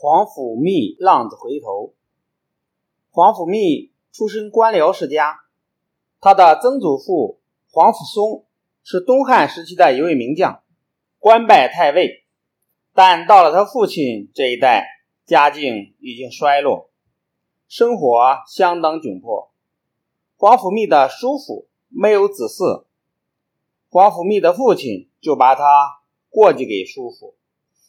皇甫谧浪子回头。皇甫谧出身官僚世家，他的曾祖父皇甫嵩是东汉时期的一位名将，官拜太尉。但到了他父亲这一代，家境已经衰落，生活相当窘迫。皇甫谧的叔父没有子嗣，皇甫谧的父亲就把他过继给叔父。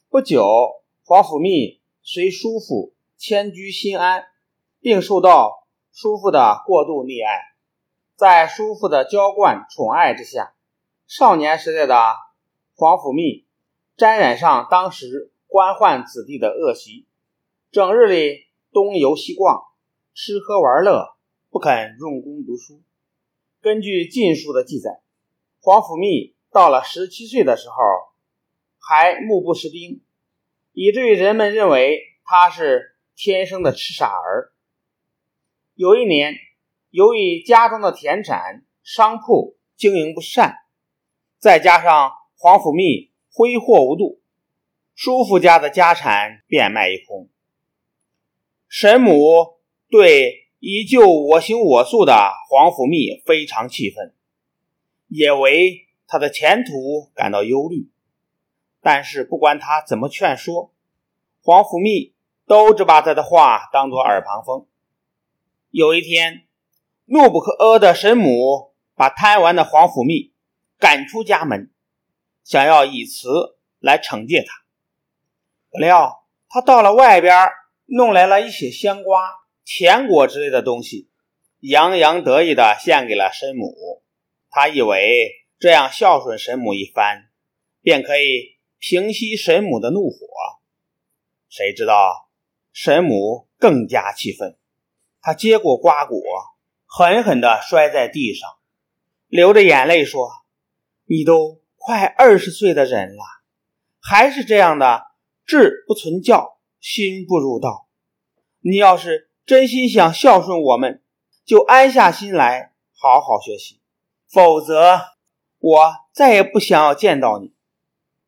不久，皇甫谧随叔父迁居新安，并受到叔父的过度溺爱。在叔父的娇惯宠爱之下，少年时代的皇甫谧沾染上当时官宦子弟的恶习，整日里东游西逛，吃喝玩乐。不肯用功读书。根据《晋书》的记载，皇甫谧到了十七岁的时候，还目不识丁，以至于人们认为他是天生的痴傻儿。有一年，由于家中的田产、商铺经营不善，再加上皇甫谧挥霍无度，叔父家的家产变卖一空。神母对。依旧我行我素的皇甫谧非常气愤，也为他的前途感到忧虑。但是不管他怎么劝说，皇甫谧都只把他的话当作耳旁风。有一天，怒不可遏的神母把贪玩的皇甫谧赶出家门，想要以此来惩戒他。不料他到了外边，弄来了一些香瓜。甜果之类的东西，洋洋得意地献给了神母。他以为这样孝顺神母一番，便可以平息神母的怒火。谁知道神母更加气愤，他接过瓜果，狠狠地摔在地上，流着眼泪说：“你都快二十岁的人了，还是这样的志不存教，心不入道。你要是……”真心想孝顺我们，就安下心来好好学习，否则我再也不想要见到你。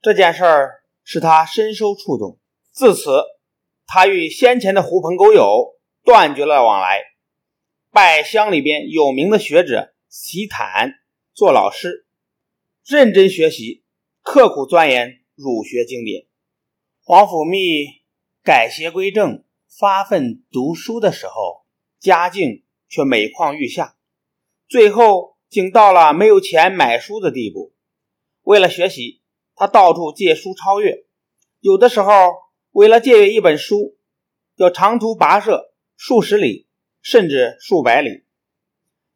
这件事儿使他深受触动，自此他与先前的狐朋狗友断绝了往来，拜乡里边有名的学者席坦做老师，认真学习，刻苦钻研儒学经典。皇甫谧改邪归正。发奋读书的时候，家境却每况愈下，最后竟到了没有钱买书的地步。为了学习，他到处借书超越，有的时候为了借阅一本书，要长途跋涉数十里，甚至数百里。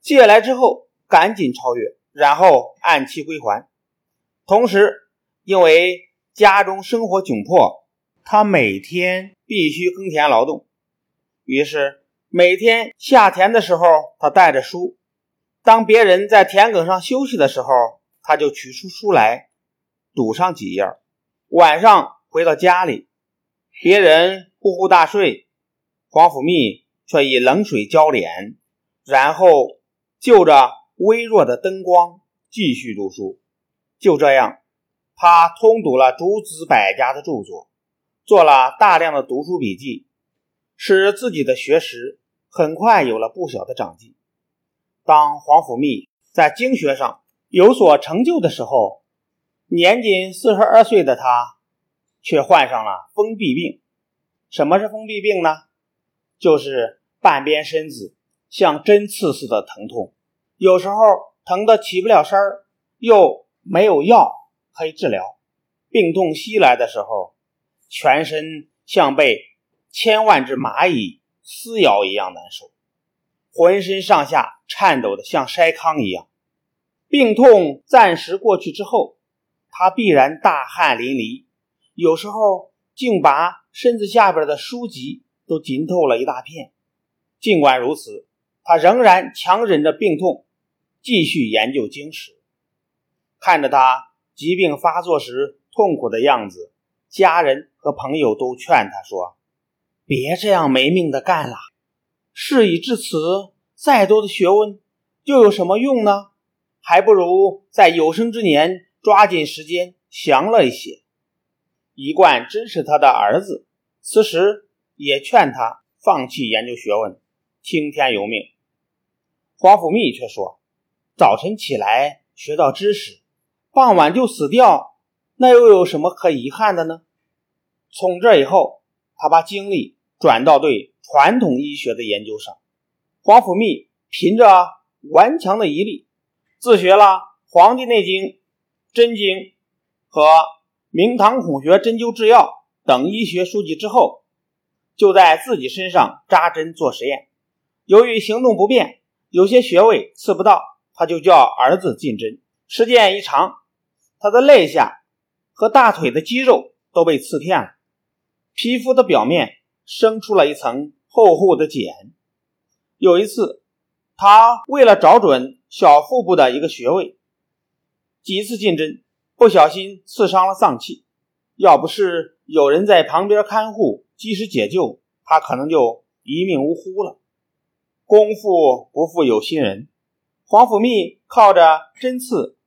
借来之后，赶紧超越，然后按期归还。同时，因为家中生活窘迫。他每天必须耕田劳动，于是每天下田的时候，他带着书；当别人在田埂上休息的时候，他就取出书来读上几页。晚上回到家里，别人呼呼大睡，皇甫谧却以冷水浇脸，然后就着微弱的灯光继续读书。就这样，他通读了诸子百家的著作。做了大量的读书笔记，使自己的学识很快有了不小的长进。当皇甫谧在经学上有所成就的时候，年仅四十二岁的他却患上了封闭病。什么是封闭病呢？就是半边身子像针刺似的疼痛，有时候疼得起不了身儿，又没有药可以治疗。病痛袭来的时候，全身像被千万只蚂蚁撕咬一样难受，浑身上下颤抖的像筛糠一样。病痛暂时过去之后，他必然大汗淋漓，有时候竟把身子下边的书籍都浸透了一大片。尽管如此，他仍然强忍着病痛，继续研究经史。看着他疾病发作时痛苦的样子。家人和朋友都劝他说：“别这样没命的干了，事已至此，再多的学问又有什么用呢？还不如在有生之年抓紧时间享乐一些。”一贯支持他的儿子此时也劝他放弃研究学问，听天由命。黄甫谧却说：“早晨起来学到知识，傍晚就死掉，那又有什么可遗憾的呢？”从这以后，他把精力转到对传统医学的研究上。黄甫谧凭着顽强的毅力，自学了《黄帝内经》《针经》和《明堂孔穴针灸制药》等医学书籍之后，就在自己身上扎针做实验。由于行动不便，有些穴位刺不到，他就叫儿子进针。时间一长，他的肋下和大腿的肌肉都被刺片了，皮肤的表面生出了一层厚厚的茧。有一次，他为了找准小腹部的一个穴位，几次进针，不小心刺伤了脏器。要不是有人在旁边看护，及时解救，他可能就一命呜呼了。功夫不负有心人，黄甫谧靠着针刺、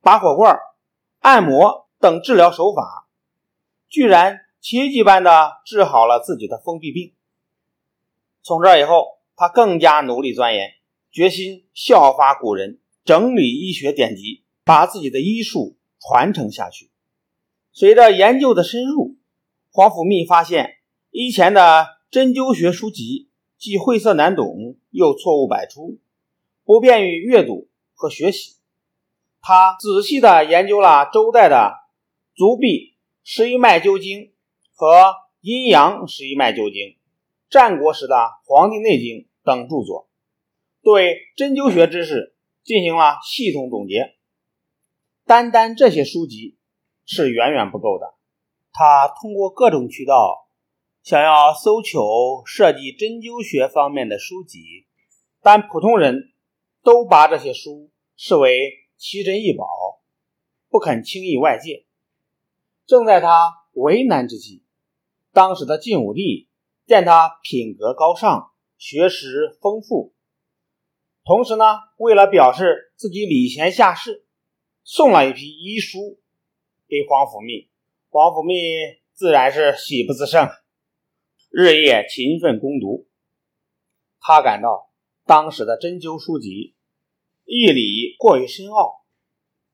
拔火罐、按摩等治疗手法，居然奇迹般的治好了自己的封闭病。从这以后，他更加努力钻研，决心效法古人，整理医学典籍，把自己的医术传承下去。随着研究的深入，黄甫谧发现以前的针灸学书籍。既晦涩难懂，又错误百出，不便于阅读和学习。他仔细地研究了周代的《足痹十一脉灸经》和《阴阳十一脉灸经》，战国时的《黄帝内经》等著作，对针灸学知识进行了系统总结。单单这些书籍是远远不够的，他通过各种渠道。想要搜求涉及针灸学方面的书籍，但普通人都把这些书视为奇珍异宝，不肯轻易外借。正在他为难之际，当时的晋武帝见他品格高尚、学识丰富，同时呢，为了表示自己礼贤下士，送了一批医书给黄甫谧。黄甫谧自然是喜不自胜。日夜勤奋攻读，他感到当时的针灸书籍义理过于深奥，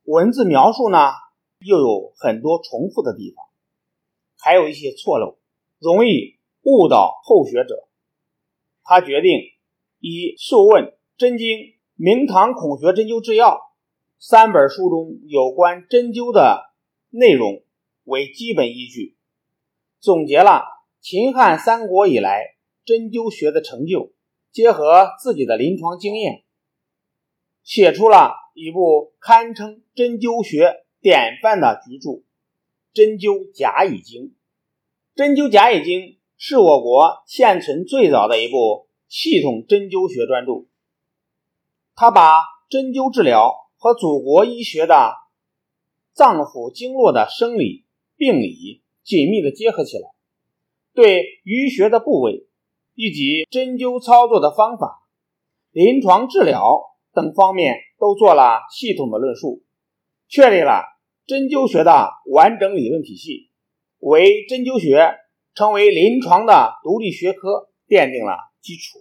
文字描述呢又有很多重复的地方，还有一些错漏，容易误导后学者。他决定以《素问》《针经》《明堂孔穴针灸治要》三本书中有关针灸的内容为基本依据，总结了。秦汉三国以来，针灸学的成就，结合自己的临床经验，写出了一部堪称针灸学典范的巨著《针灸甲乙经》。《针灸甲乙经》是我国现存最早的一部系统针灸学专著，它把针灸治疗和祖国医学的脏腑经络的生理病理紧密的结合起来。对淤血的部位以及针灸操作的方法、临床治疗等方面都做了系统的论述，确立了针灸学的完整理论体系，为针灸学成为临床的独立学科奠定了基础。